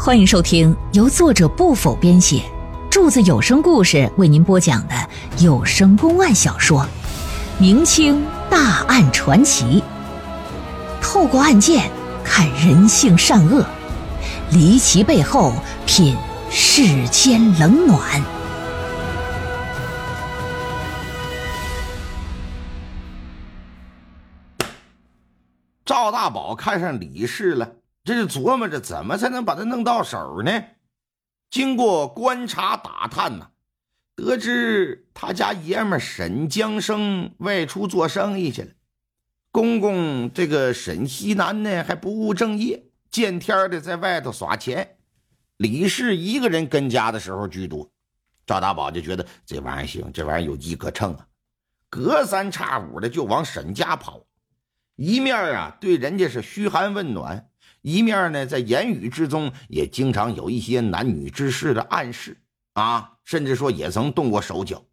欢迎收听由作者不否编写，柱子有声故事为您播讲的有声公案小说《明清大案传奇》，透过案件看人性善恶，离奇背后品世间冷暖。赵大宝看上李氏了，这就琢磨着怎么才能把他弄到手呢？经过观察打探呢，得知他家爷们沈江生外出做生意去了，公公这个沈西南呢还不务正业，见天的在外头耍钱，李氏一个人跟家的时候居多。赵大宝就觉得这玩意儿行，这玩意儿有机可乘啊，隔三差五的就往沈家跑。一面啊，对人家是嘘寒问暖；一面呢，在言语之中也经常有一些男女之事的暗示啊，甚至说也曾动过手脚。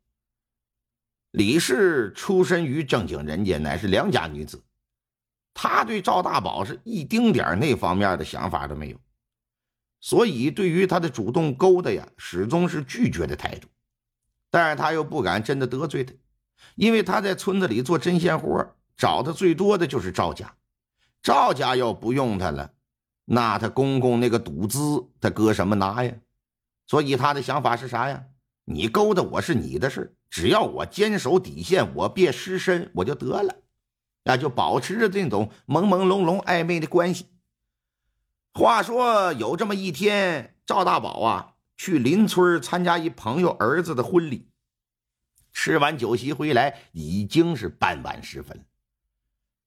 李氏出身于正经人家，乃是良家女子，她对赵大宝是一丁点那方面的想法都没有，所以对于他的主动勾搭呀，始终是拒绝的态度。但是他又不敢真的得罪他，因为他在村子里做针线活找的最多的就是赵家，赵家要不用他了，那他公公那个赌资他搁什么拿呀？所以他的想法是啥呀？你勾搭我是你的事只要我坚守底线，我别失身，我就得了，那就保持着这种朦朦胧胧暧昧的关系。话说有这么一天，赵大宝啊去邻村参加一朋友儿子的婚礼，吃完酒席回来，已经是傍晚时分。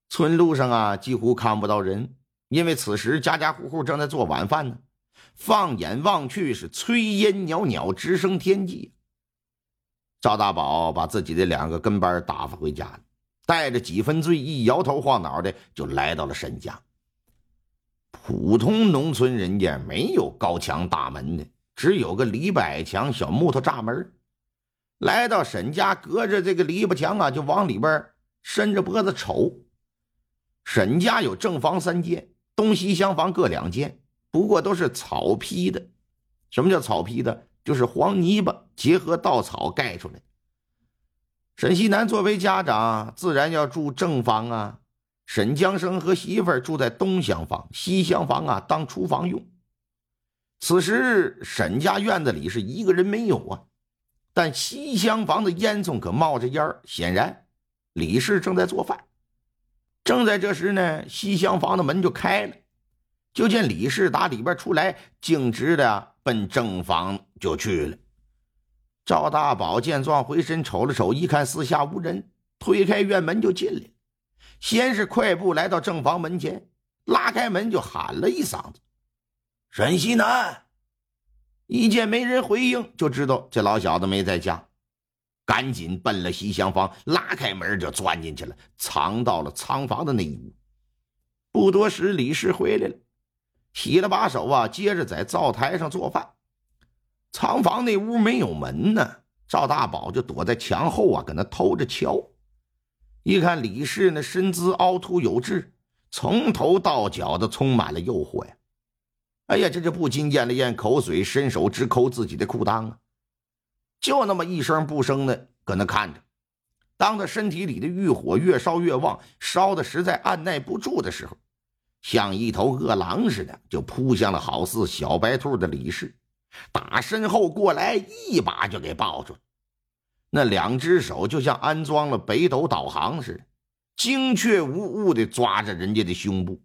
村路上啊，几乎看不到人，因为此时家家户户正在做晚饭呢。放眼望去，是炊烟袅袅，直升天际。赵大宝把自己的两个跟班打发回家，带着几分醉意，摇头晃脑的就来到了沈家。普通农村人家没有高墙大门的，只有个篱笆墙、小木头栅门。来到沈家，隔着这个篱笆墙啊，就往里边伸着脖子瞅。沈家有正房三间，东西厢房各两间，不过都是草坯的。什么叫草坯的？就是黄泥巴结合稻草盖出来。沈西南作为家长，自然要住正房啊。沈江生和媳妇儿住在东厢房，西厢房啊当厨房用。此时沈家院子里是一个人没有啊，但西厢房的烟囱可冒着烟显然李氏正在做饭。正在这时呢，西厢房的门就开了，就见李氏打里边出来，径直的奔正房就去了。赵大宝见状，回身瞅了瞅，一看四下无人，推开院门就进来。先是快步来到正房门前，拉开门就喊了一嗓子：“沈西南！”一见没人回应，就知道这老小子没在家。赶紧奔了西厢房，拉开门就钻进去了，藏到了仓房的那一屋。不多时，李氏回来了，洗了把手啊，接着在灶台上做饭。仓房那屋没有门呢，赵大宝就躲在墙后啊，搁那偷着瞧。一看李氏那身姿凹凸有致，从头到脚的充满了诱惑呀！哎呀，这就不禁咽了咽口水，伸手直抠自己的裤裆啊！就那么一声不声的搁那看着，当他身体里的欲火越烧越旺，烧的实在按耐不住的时候，像一头饿狼似的就扑向了好似小白兔的李氏，打身后过来一把就给抱住。那两只手就像安装了北斗导航似的，精确无误的抓着人家的胸部，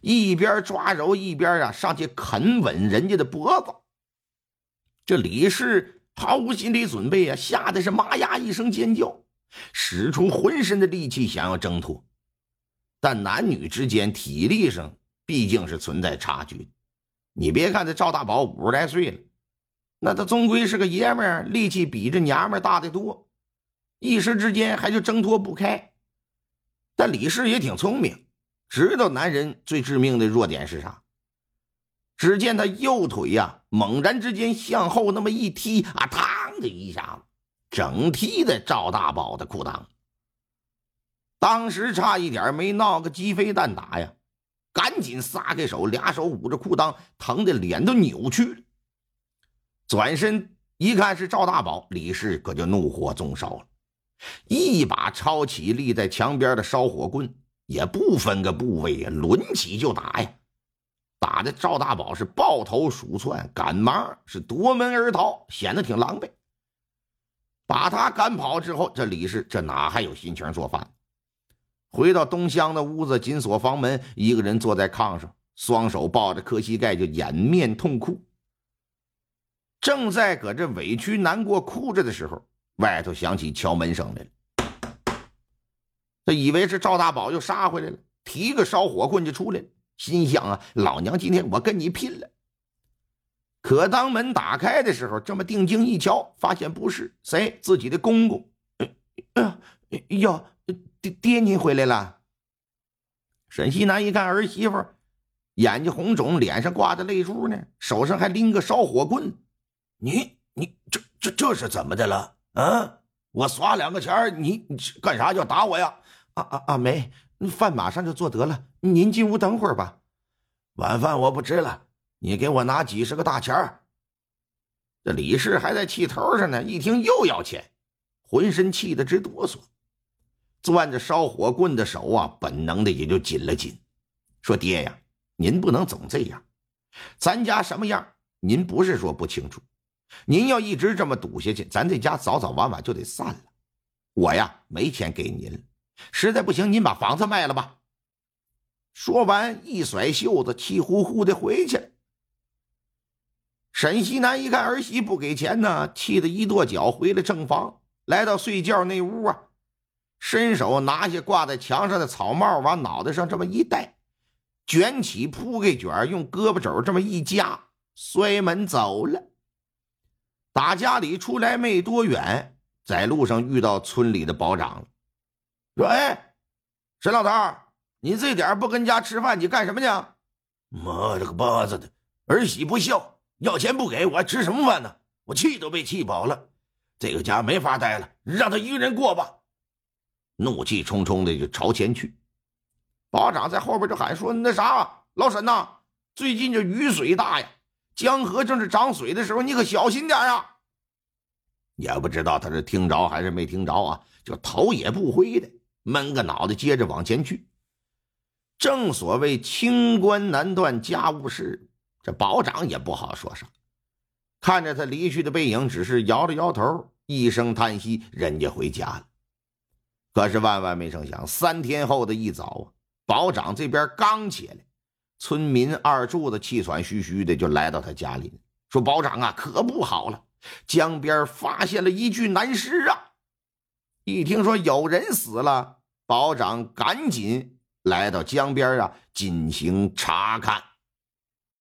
一边抓揉一边啊上去啃吻人家的脖子。这李氏。毫无心理准备啊，吓得是妈呀一声尖叫，使出浑身的力气想要挣脱，但男女之间体力上毕竟是存在差距。你别看这赵大宝五十来岁了，那他终归是个爷们儿，力气比这娘们大得多，一时之间还就挣脱不开。但李氏也挺聪明，知道男人最致命的弱点是啥。只见他右腿呀，猛然之间向后那么一踢，啊，嘡的一下子，整踢在赵大宝的裤裆。当时差一点没闹个鸡飞蛋打呀！赶紧撒开手，俩手捂着裤裆，疼的脸都扭曲了。转身一看是赵大宝，李氏可就怒火中烧了，一把抄起立在墙边的烧火棍，也不分个部位呀，抡起就打呀！打的赵大宝是抱头鼠窜，赶忙是夺门而逃，显得挺狼狈。把他赶跑之后，这李氏这哪还有心情做饭？回到东乡的屋子，紧锁房门，一个人坐在炕上，双手抱着磕膝盖，就掩面痛哭。正在搁这委屈难过哭着的时候，外头响起敲门声来了。他以为是赵大宝又杀回来了，提个烧火棍就出来了，心想啊，老娘今天我跟你拼了。可当门打开的时候，这么定睛一瞧，发现不是谁，自己的公公。哎呀，爹爹您回来了。沈西南一看儿媳妇，眼睛红肿，脸上挂着泪珠呢，手上还拎个烧火棍。你你这这这是怎么的了？啊！我耍两个钱你你干啥要打我呀？啊啊啊！没，饭马上就做得了，您进屋等会儿吧。晚饭我不吃了，你给我拿几十个大钱儿。这李氏还在气头上呢，一听又要钱，浑身气得直哆嗦，攥着烧火棍的手啊，本能的也就紧了紧。说爹呀，您不能总这样，咱家什么样，您不是说不清楚。您要一直这么赌下去，咱这家早早晚晚就得散了。我呀，没钱给您，实在不行，您把房子卖了吧。说完，一甩袖子，气呼呼的回去了。沈西南一看儿媳不给钱呢，气得一跺脚，回了正房，来到睡觉那屋啊，伸手拿下挂在墙上的草帽，往脑袋上这么一戴，卷起铺盖卷，用胳膊肘这么一夹，摔门走了。打家里出来没多远，在路上遇到村里的保长了，说：“哎，沈老头，你这点不跟家吃饭，你干什么去？妈了个巴子的，儿媳不孝，要钱不给我，吃什么饭呢？我气都被气饱了，这个家没法待了，让他一个人过吧。”怒气冲冲的就朝前去，保长在后边就喊说：“那啥，老沈呐，最近这雨水大呀。”江河正是涨水的时候，你可小心点啊！也不知道他是听着还是没听着啊，就头也不回的闷个脑袋，接着往前去。正所谓清官难断家务事，这保长也不好说啥。看着他离去的背影，只是摇了摇头，一声叹息，人家回家了。可是万万没成想，三天后的一早啊，保长这边刚起来。村民二柱子气喘吁吁的就来到他家里，说：“保长啊，可不好了，江边发现了一具男尸啊！”一听说有人死了，保长赶紧来到江边啊进行查看。